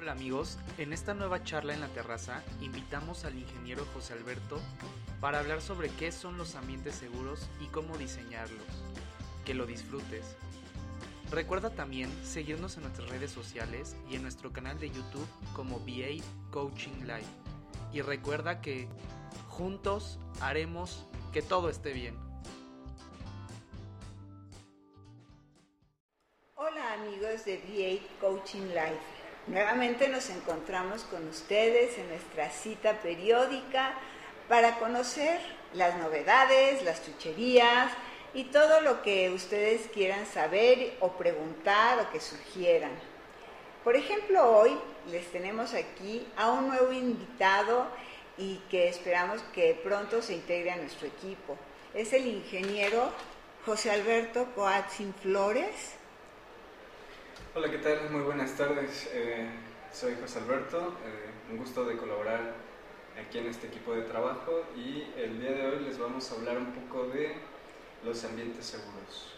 Hola amigos, en esta nueva charla en la terraza invitamos al ingeniero José Alberto para hablar sobre qué son los ambientes seguros y cómo diseñarlos. Que lo disfrutes. Recuerda también seguirnos en nuestras redes sociales y en nuestro canal de YouTube como VA Coaching Live. Y recuerda que juntos haremos que todo esté bien. Hola amigos de VA Coaching Live. Nuevamente nos encontramos con ustedes en nuestra cita periódica para conocer las novedades, las chucherías y todo lo que ustedes quieran saber o preguntar o que sugieran. Por ejemplo, hoy les tenemos aquí a un nuevo invitado y que esperamos que pronto se integre a nuestro equipo. Es el ingeniero José Alberto Coatzin Flores. Hola, ¿qué tal? Muy buenas tardes. Eh, soy José Alberto. Eh, un gusto de colaborar aquí en este equipo de trabajo y el día de hoy les vamos a hablar un poco de los ambientes seguros.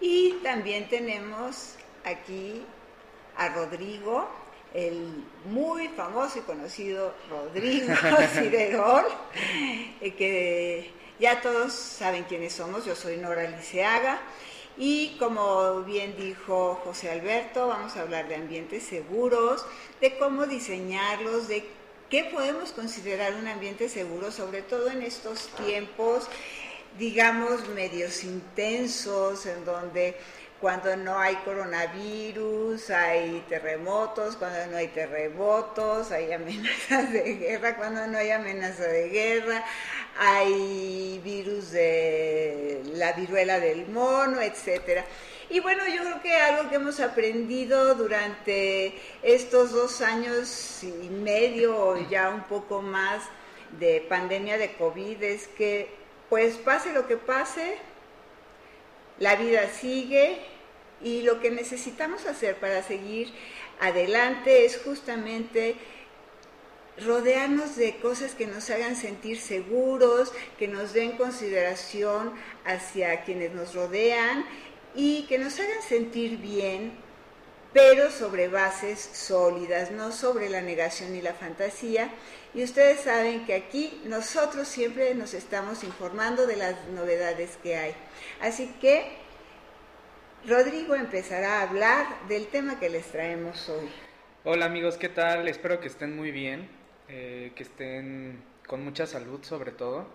Y también tenemos aquí a Rodrigo, el muy famoso y conocido Rodrigo Ciderol, eh, que ya todos saben quiénes somos, yo soy Nora Liceaga. Y como bien dijo José Alberto, vamos a hablar de ambientes seguros, de cómo diseñarlos, de qué podemos considerar un ambiente seguro, sobre todo en estos tiempos, digamos, medios intensos, en donde cuando no hay coronavirus, hay terremotos, cuando no hay terremotos, hay amenazas de guerra, cuando no hay amenaza de guerra, hay virus de la viruela del mono, etcétera. Y bueno, yo creo que algo que hemos aprendido durante estos dos años y medio o ya un poco más de pandemia de COVID es que pues pase lo que pase, la vida sigue y lo que necesitamos hacer para seguir adelante es justamente rodearnos de cosas que nos hagan sentir seguros, que nos den consideración hacia quienes nos rodean y que nos hagan sentir bien, pero sobre bases sólidas, no sobre la negación y la fantasía. Y ustedes saben que aquí nosotros siempre nos estamos informando de las novedades que hay. Así que Rodrigo empezará a hablar del tema que les traemos hoy. Hola amigos, ¿qué tal? Espero que estén muy bien, eh, que estén con mucha salud sobre todo.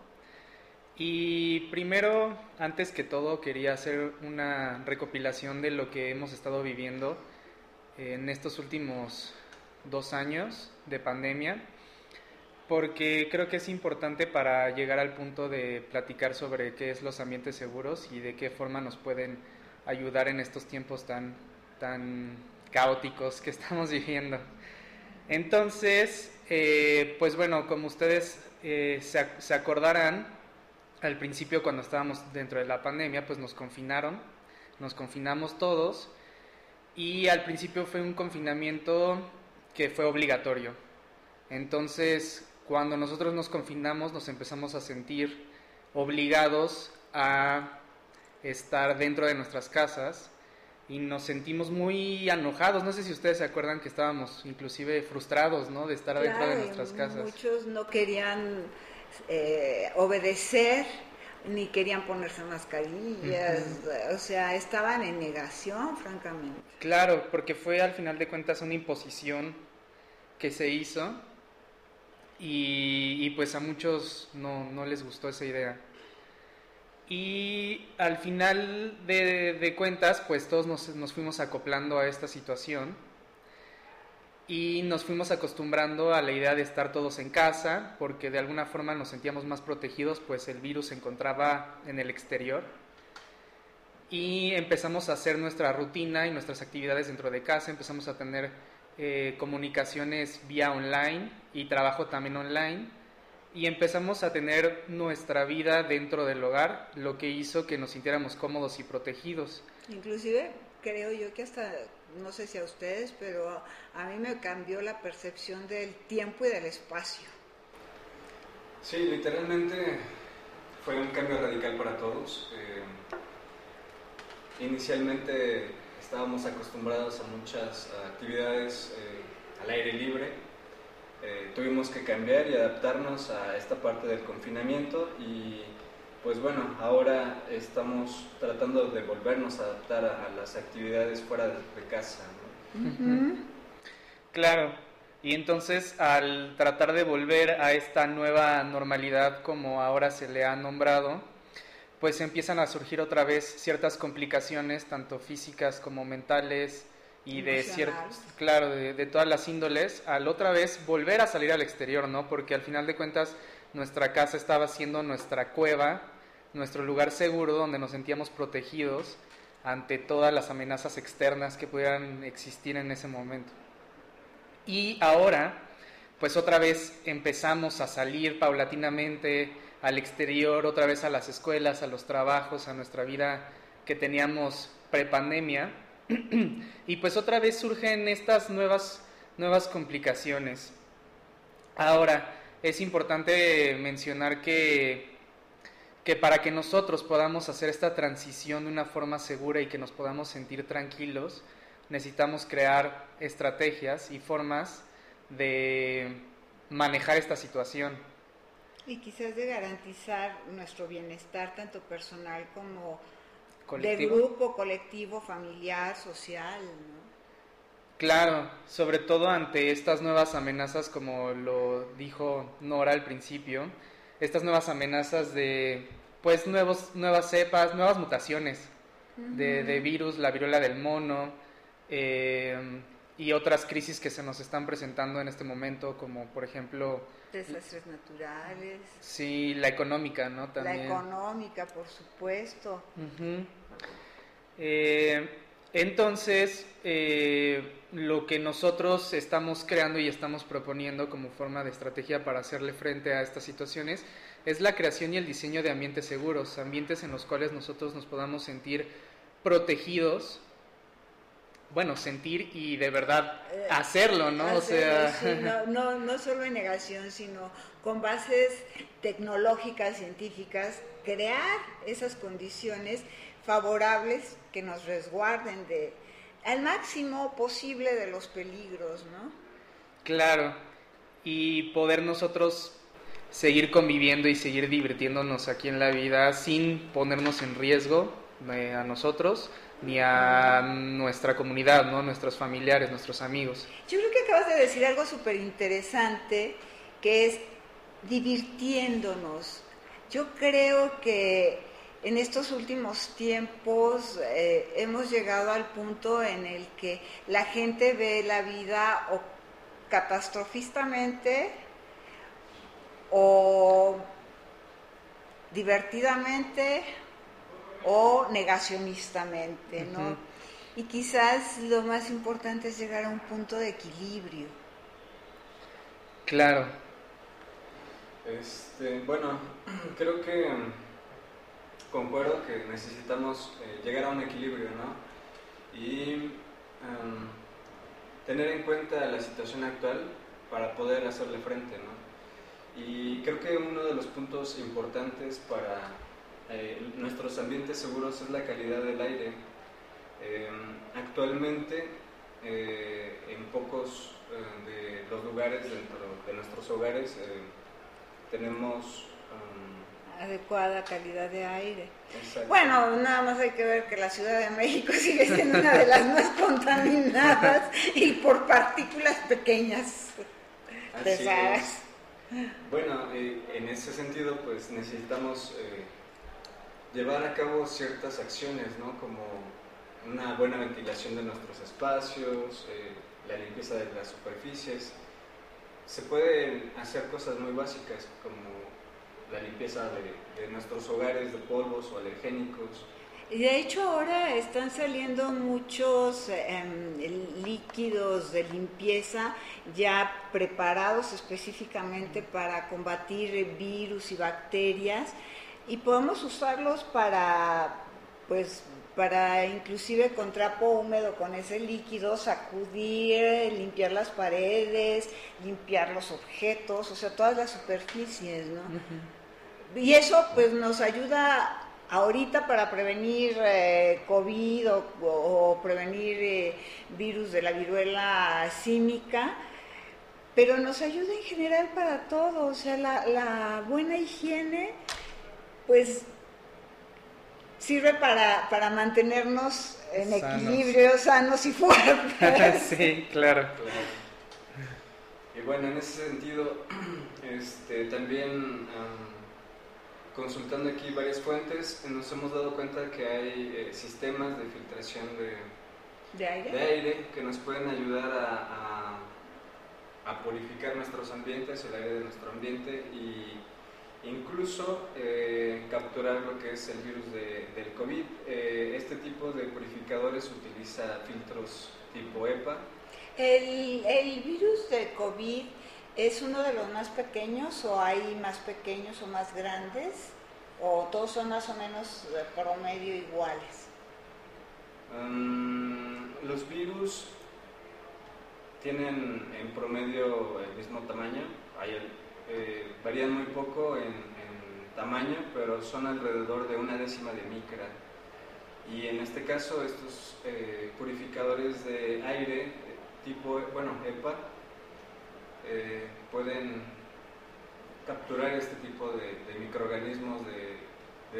Y primero, antes que todo, quería hacer una recopilación de lo que hemos estado viviendo en estos últimos dos años de pandemia, porque creo que es importante para llegar al punto de platicar sobre qué es los ambientes seguros y de qué forma nos pueden ayudar en estos tiempos tan, tan caóticos que estamos viviendo. Entonces, eh, pues bueno, como ustedes eh, se, se acordarán, al principio cuando estábamos dentro de la pandemia, pues nos confinaron, nos confinamos todos y al principio fue un confinamiento que fue obligatorio. Entonces, cuando nosotros nos confinamos, nos empezamos a sentir obligados a estar dentro de nuestras casas y nos sentimos muy enojados. No sé si ustedes se acuerdan que estábamos inclusive frustrados, ¿no? De estar dentro de nuestras casas. Muchos no querían eh, obedecer ni querían ponerse mascarillas, o sea, estaban en negación, francamente. Claro, porque fue al final de cuentas una imposición que se hizo y, y pues a muchos no, no les gustó esa idea. Y al final de, cuentas, pues todos nos, fuimos acoplando a esta situación y nos fuimos acostumbrando a la idea de estar todos en casa, porque de alguna forma nos sentíamos más protegidos, pues el virus se encontraba en el exterior. Y empezamos a hacer nuestra rutina y nuestras actividades dentro de casa, empezamos a tener eh, comunicaciones vía online y trabajo también online y empezamos a tener nuestra vida dentro del hogar, lo que hizo que nos sintiéramos cómodos y protegidos. Inclusive creo yo que hasta, no sé si a ustedes, pero a mí me cambió la percepción del tiempo y del espacio. Sí, literalmente fue un cambio radical para todos. Eh, inicialmente estábamos acostumbrados a muchas actividades eh, al aire libre. Eh, tuvimos que cambiar y adaptarnos a esta parte del confinamiento y pues bueno, ahora estamos tratando de volvernos a adaptar a, las actividades fuera de, casa. Claro, y entonces al tratar de volver a esta nueva normalidad como ahora se le ha nombrado, pues empiezan a surgir otra vez ciertas complicaciones, tanto físicas como mentales y de ciertos, claro, de, de, todas las índoles, al otra vez volver a salir al exterior, ¿no? Porque al final de cuentas nuestra casa estaba siendo nuestra cueva, nuestro lugar seguro donde nos sentíamos protegidos ante todas las amenazas externas que pudieran existir en ese momento. Y ahora, pues otra vez empezamos a salir paulatinamente, al exterior, otra vez a las escuelas, a los trabajos, a nuestra vida que teníamos prepandemia. y pues otra vez surgen estas nuevas, nuevas complicaciones. Ahora, es importante mencionar que, que para que nosotros podamos hacer esta transición de una forma segura y que nos podamos sentir tranquilos, necesitamos crear estrategias y formas de manejar esta situación. Y quizás de garantizar nuestro bienestar tanto personal como de grupo, colectivo, familiar, social. Claro, sobre todo ante estas nuevas amenazas, como lo dijo Nora al principio, estas nuevas amenazas de, pues, nuevos, nuevas cepas, nuevas mutaciones de, de, virus, la viruela del mono, eh, y otras crisis que se nos están presentando en este momento, como por ejemplo... Desastres naturales. Sí, la económica, ¿no? También. La económica, por supuesto. Eh, entonces, eh, lo que nosotros estamos creando y estamos proponiendo como forma de estrategia para hacerle frente a estas situaciones es la creación y el diseño de ambientes seguros, ambientes en los cuales nosotros nos podamos sentir protegidos bueno, sentir y de verdad eh, hacerlo, ¿no? o sea, no, no, solo en negación, sino con bases tecnológicas, científicas, crear esas condiciones favorables que nos resguarden de al máximo posible de los peligros, ¿no? Claro, y poder nosotros seguir conviviendo y seguir divirtiéndonos aquí en la vida sin ponernos en riesgo a nosotros ni a nuestra comunidad, ¿no? nuestros familiares, nuestros amigos. Yo creo que acabas de decir algo súper interesante, que es divirtiéndonos. Yo creo que en estos últimos tiempos eh, hemos llegado al punto en el que la gente ve la vida o catastrofistamente o divertidamente o negacionistamente, ¿no? Y quizás lo más importante es llegar a un punto de equilibrio. Claro. Este, bueno, creo que concuerdo que necesitamos eh, llegar a un equilibrio, ¿no? Y em, tener en cuenta la situación actual para poder hacerle frente, ¿no? Y creo que uno de los puntos importantes para eh, nuestros ambientes seguros es la calidad del aire. Eh, actualmente, eh, en pocos de los lugares dentro de nuestros hogares tenemos um, adecuada calidad de aire. Bueno, nada más hay que ver que la Ciudad de México sigue siendo una de las más contaminadas y por partículas pequeñas, pesadas. Bueno, en ese sentido, pues necesitamos llevar a cabo ciertas acciones, ¿no? Como una buena ventilación de nuestros espacios, eh, la limpieza de las superficies. Se pueden hacer cosas muy básicas como la limpieza de, nuestros hogares de polvos o alergénicos. Y de hecho ahora están saliendo muchos em, líquidos de limpieza ya preparados específicamente para combatir virus y bacterias y podemos usarlos para, pues, para inclusive con trapo húmedo, con ese líquido, sacudir, limpiar las paredes, limpiar los objetos, o sea, todas las superficies, ¿no? Y eso pues nos ayuda ahorita para prevenir eh, COVID o, prevenir eh, virus de la viruela símica, pero nos ayuda en general para todo, o sea, la, buena higiene, pues sirve para, para mantenernos en equilibrio, sanos y fuertes. sí, claro. Y bueno, en ese sentido, este, también consultando aquí varias fuentes, nos hemos dado cuenta que hay eh, sistemas de filtración de, ¿De, aire? de, aire? que nos pueden ayudar a, a, purificar nuestros ambientes, el aire de nuestro ambiente y incluso eh, capturar lo que es el virus de, del COVID. Eh, este tipo de purificadores utiliza filtros tipo EPA. El, el virus de COVID ¿Es uno de los más pequeños o hay más pequeños o más grandes? ¿O todos son más o menos de promedio iguales? Mm, los virus tienen en promedio el mismo tamaño, eh, varían muy poco en, tamaño, pero son alrededor de una décima de micra. Y en este caso estos eh, purificadores de aire tipo, bueno, EPA, eh, pueden capturar este tipo de, microorganismos de,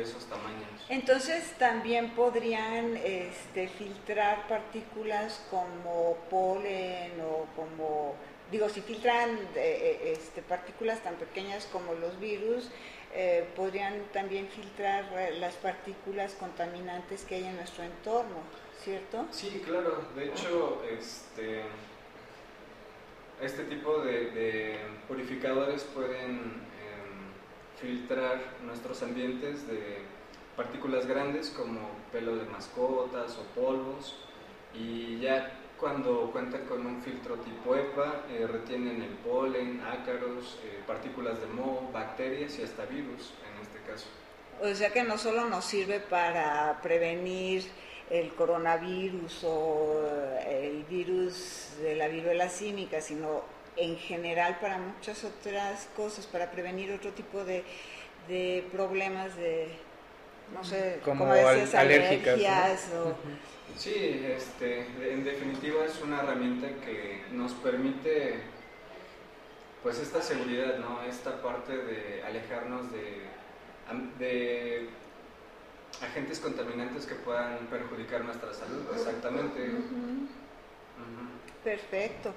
esos tamaños. Entonces también podrían este, filtrar partículas como polen o como, digo, si filtran eh, eh, este, partículas tan pequeñas como los virus, podrían también filtrar las partículas contaminantes que hay en nuestro entorno, ¿cierto? Sí, claro. De hecho, este este tipo de, purificadores pueden em, filtrar nuestros ambientes de partículas grandes como pelo de mascotas o polvos y ya cuando cuentan con un filtro tipo EPA eh, retienen el polen, ácaros, eh, partículas de moho, bacterias y hasta virus en este caso. O sea que no solo nos sirve para prevenir el coronavirus o el virus de la viruela símica, sino en general para muchas otras cosas, para prevenir otro tipo de, problemas de, no sé, como, decías, alergias. Sí, este, en definitiva es una herramienta que nos permite pues esta seguridad, ¿no? Esta parte de alejarnos de, de agentes contaminantes que puedan perjudicar nuestra salud, exactamente. Perfecto.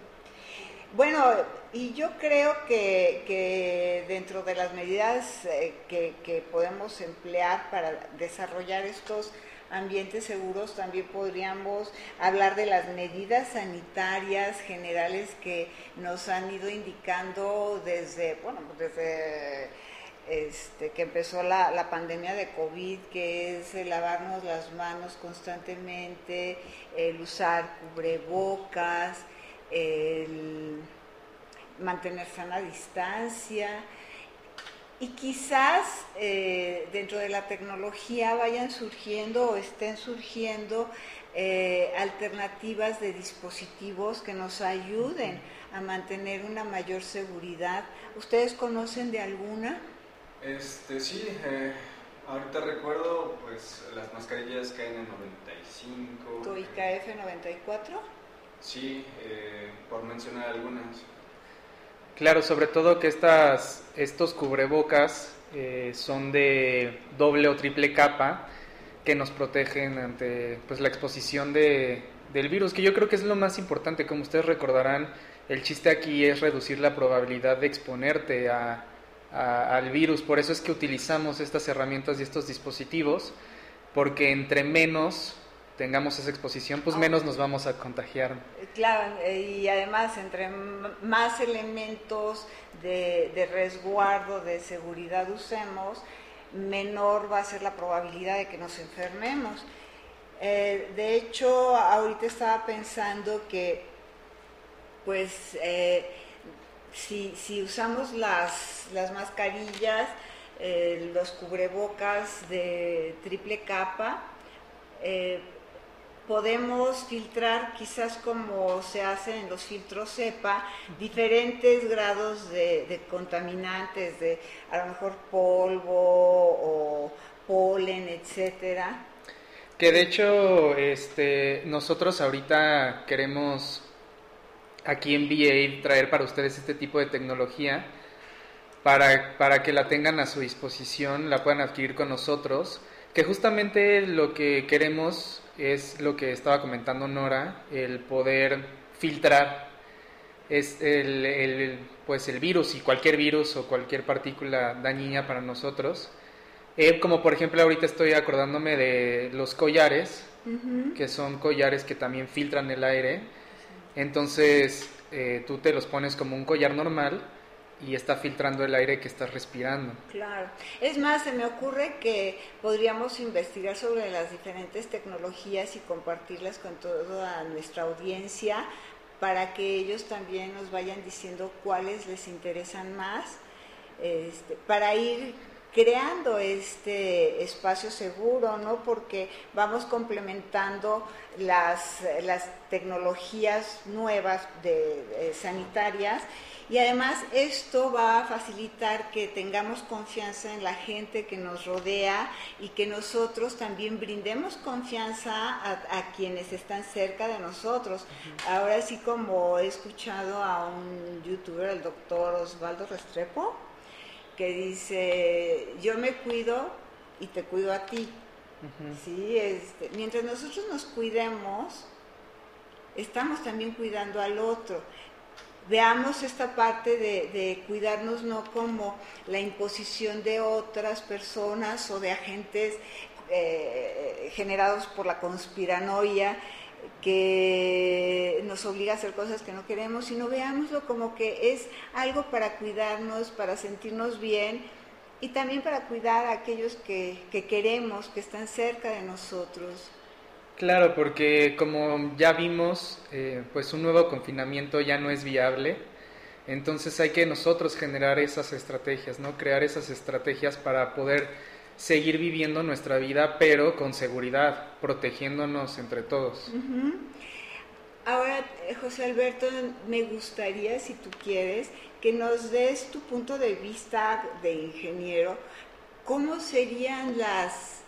Bueno, y yo creo que, dentro de las medidas eh, que, podemos emplear para desarrollar estos ambientes seguros, también podríamos hablar de las medidas sanitarias generales que nos han ido indicando desde, bueno, desde este, que empezó la, pandemia de COVID, que es el lavarnos las manos constantemente, el usar cubrebocas, el mantener sana distancia. Y quizás eh, dentro de la tecnología vayan surgiendo o estén surgiendo eh, alternativas de dispositivos que nos ayuden a mantener una mayor seguridad. ¿Ustedes conocen de alguna? Este, sí, eh, ahorita recuerdo pues las mascarillas KN95. ¿Tu IKF94? Sí, eh, por mencionar algunas. Claro, sobre todo que estas, estos cubrebocas eh, son de doble o triple capa que nos protegen ante pues, la exposición de, del virus, que yo creo que es lo más importante, como ustedes recordarán, el chiste aquí es reducir la probabilidad de exponerte a, al virus. Por eso es que utilizamos estas herramientas y estos dispositivos, porque entre menos tengamos esa exposición, pues menos nos vamos a contagiar. Claro, y además entre más elementos de, resguardo, de seguridad usemos, menor va a ser la probabilidad de que nos enfermemos. Eh, de hecho, ahorita estaba pensando que, pues, eh, si, si usamos las, las mascarillas, eh, los cubrebocas de triple capa, eh, podemos filtrar quizás como se hace en los filtros cepa diferentes grados de, contaminantes, de a lo mejor polvo o polen, etcétera. Que de hecho, este, nosotros ahorita queremos aquí en VA traer para ustedes este tipo de tecnología para, para que la tengan a su disposición, la puedan adquirir con nosotros, que justamente lo que queremos es lo que estaba comentando Nora, el poder filtrar. Es el, el, pues el virus y cualquier virus o cualquier partícula dañina para nosotros. Eh, como por ejemplo ahorita estoy acordándome de los collares, que son collares que también filtran el aire. Entonces eh, tú te los pones como un collar normal y está filtrando el aire que estás respirando. Claro. Es más, se me ocurre que podríamos investigar sobre las diferentes tecnologías y compartirlas con toda nuestra audiencia para que ellos también nos vayan diciendo cuáles les interesan más, este, para ir creando este espacio seguro, ¿no? Porque vamos complementando las, las tecnologías nuevas de, sanitarias y además esto va a facilitar que tengamos confianza en la gente que nos rodea y que nosotros también brindemos confianza a, quienes están cerca de nosotros. Ahora sí como he escuchado a un youtuber, el doctor Osvaldo Restrepo, que dice, yo me cuido y te cuido a ti. ¿Sí? Este, mientras nosotros nos cuidemos, estamos también cuidando al otro. Veamos esta parte de, cuidarnos no como la imposición de otras personas o de agentes eh, generados por la conspiranoia, que nos obliga a hacer cosas que no queremos, sino veámoslo como que es algo para cuidarnos, para sentirnos bien y también para cuidar a aquellos que, queremos, que están cerca de nosotros. Claro, porque como ya vimos, eh, pues un nuevo confinamiento ya no es viable, entonces hay que nosotros generar esas estrategias, ¿no? Crear esas estrategias para poder seguir viviendo nuestra vida, pero con seguridad, protegiéndonos entre todos. Ahora, José Alberto, me gustaría, si tú quieres, que nos des tu punto de vista de ingeniero, ¿cómo serían las, eh,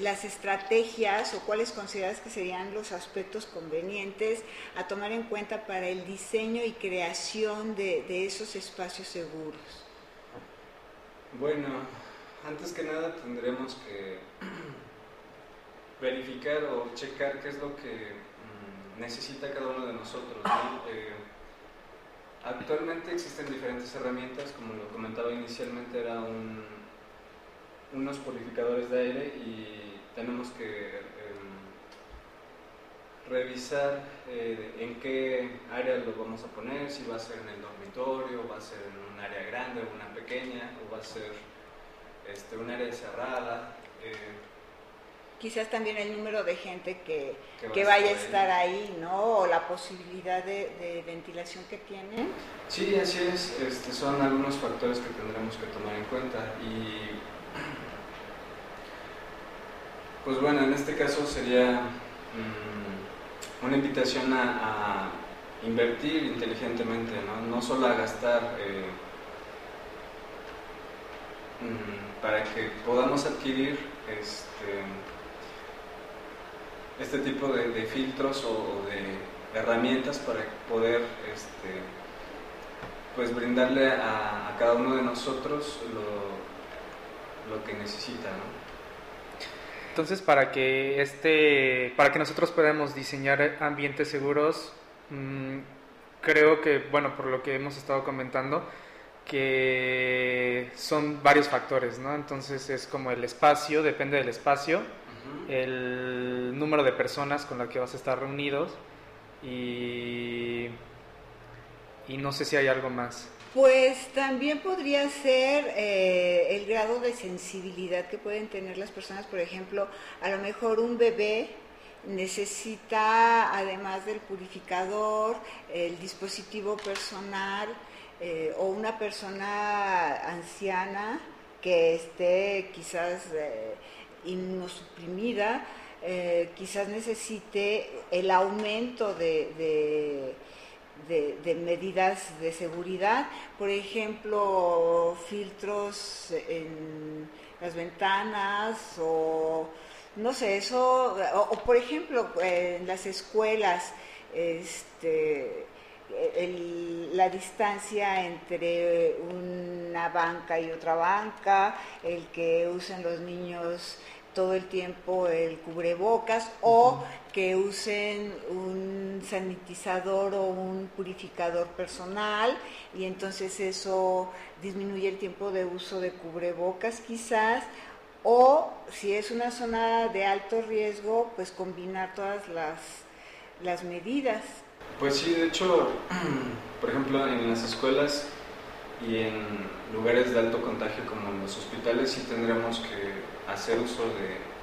las estrategias o cuáles consideras que serían los aspectos convenientes a tomar en cuenta para el diseño y creación de, de esos espacios seguros? Bueno, antes que nada tendremos que verificar o checar qué es lo que mm, necesita cada uno de nosotros. Eh, actualmente existen diferentes herramientas, como lo comentaba inicialmente, era unos purificadores de aire y tenemos que em, revisar eh, en qué área lo vamos a poner, si va a ser en el dormitorio, va a ser en un área grande o una pequeña, o va a ser este, un área cerrada. Eh, Quizás también el número de gente que, que, vaya a estar ahí, ¿no? O la posibilidad de, ventilación que tiene. Sí, así es. Este, son algunos factores que tendremos que tomar en cuenta. Y pues bueno, en este caso sería mm, una invitación a, invertir inteligentemente, ¿no? no solo a gastar. Eh, mm, para que podamos adquirir este, este tipo de, filtros o, de herramientas para poder este, pues brindarle a, cada uno de nosotros lo, lo que necesita. Entonces, para que este, para que nosotros podamos diseñar ambientes seguros, mm, creo que, bueno, por lo que hemos estado comentando, que son varios factores, ¿no? Entonces es como el espacio, depende del espacio, el número de personas con las que vas a estar reunidos y, y no sé si hay algo más. Pues también podría ser eh, el grado de sensibilidad que pueden tener las personas, por ejemplo, a lo mejor un bebé necesita, además del purificador, el dispositivo personal, eh, o una persona anciana que esté quizás eh, inmunosuprimida, eh, quizás necesite el aumento de, de, medidas de seguridad, por ejemplo, filtros en las ventanas o no sé, eso, o, por ejemplo, en las escuelas, este, la distancia entre una banca y otra banca, el que usen los niños todo el tiempo el cubrebocas o que usen un sanitizador o un purificador personal y entonces eso disminuye el tiempo de uso de cubrebocas quizás o si es una zona de alto riesgo pues combinar todas las, las medidas. Pues sí, de hecho, por ejemplo, en las escuelas y en lugares de alto contagio como en los hospitales sí tendremos que hacer uso de,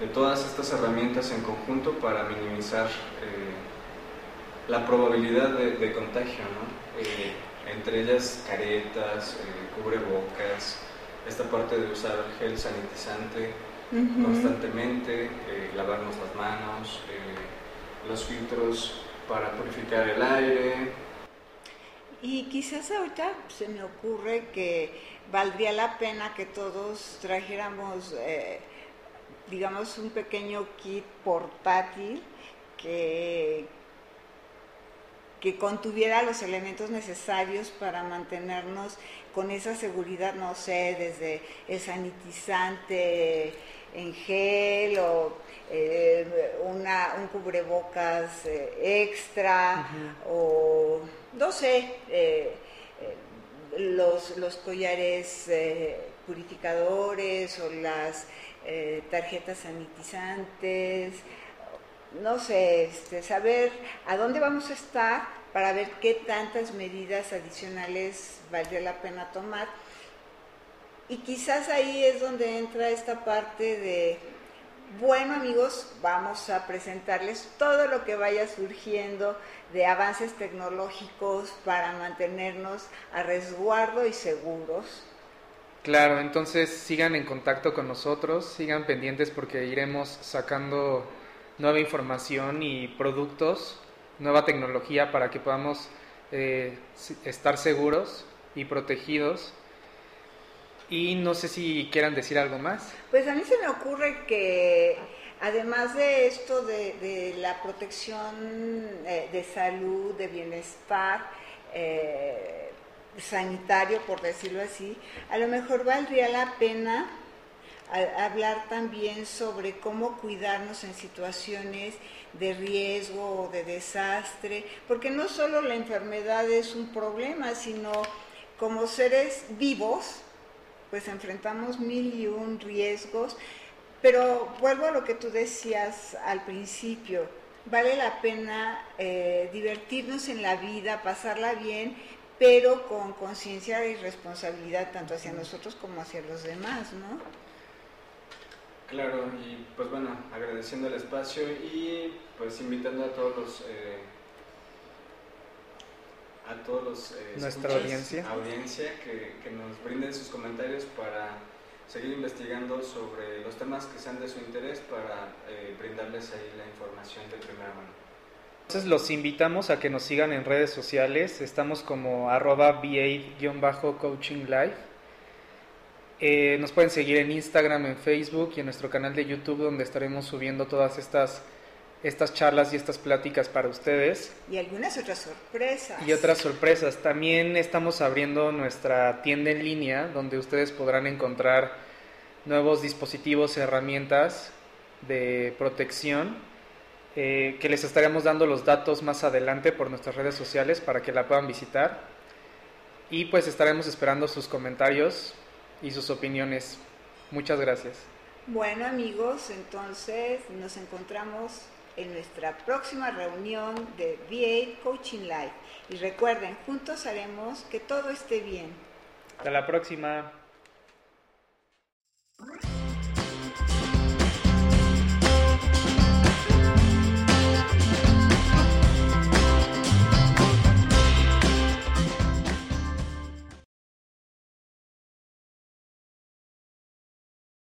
de todas estas herramientas en conjunto para minimizar eh, la probabilidad de, contagio, ¿no? Eh, entre ellas caretas, eh, cubrebocas, esta parte de usar gel sanitizante constantemente, lavarnos las manos, los filtros para purificar el aire, y quizás ahorita se me ocurre que valdría la pena que todos trajéramos, eh, digamos, un pequeño kit portátil que, que contuviera los elementos necesarios para mantenernos con esa seguridad, no sé, desde el sanitizante en gel o eh, una, un cubrebocas eh, extra o no sé, eh, los, los, collares purificadores o las tarjetas sanitizantes, no sé, este, saber a dónde vamos a estar para ver qué tantas medidas adicionales valdría la pena tomar. Y quizás ahí es donde entra esta parte de bueno amigos, vamos a presentarles todo lo que vaya surgiendo de avances tecnológicos para mantenernos a resguardo y seguros. Claro, entonces sigan en contacto con nosotros, sigan pendientes porque iremos sacando nueva información y productos, nueva tecnología para que podamos eh, estar seguros y protegidos y no sé si quieran decir algo más. Pues a mí se me ocurre que además de esto de, la protección eh, de salud, de bienestar, eh, sanitario, por decirlo así, a lo mejor valdría la pena hablar también sobre cómo cuidarnos en situaciones de riesgo o de desastre, porque no solo la enfermedad es un problema, sino como seres vivos, pues enfrentamos mil y un riesgos, pero vuelvo a lo que tú decías al principio, vale la pena eh, divertirnos en la vida, pasarla bien, pero con conciencia y responsabilidad tanto hacia nosotros como hacia los demás, ¿no? Claro, y pues bueno, agradeciendo el espacio y pues invitando a todos los... Eh, a todos los eh, nuestra audiencia, audiencia que, que, nos brinden sus comentarios para seguir investigando sobre los temas que sean de su interés para eh, brindarles ahí la información de primera mano. Entonces los invitamos a que nos sigan en redes sociales, estamos como arroba BA-coaching live. Eh, nos pueden seguir en Instagram, en Facebook y en nuestro canal de YouTube donde estaremos subiendo todas estas estas charlas y estas pláticas para ustedes. Y algunas otras sorpresas. Y otras sorpresas. También estamos abriendo nuestra tienda en línea donde ustedes podrán encontrar nuevos dispositivos, herramientas de protección eh, que les estaremos dando los datos más adelante por nuestras redes sociales para que la puedan visitar. Y pues estaremos esperando sus comentarios y sus opiniones. Muchas gracias. Bueno amigos, entonces nos encontramos en nuestra próxima reunión de VA Coaching Live. Y recuerden, juntos haremos que todo esté bien. Hasta la próxima.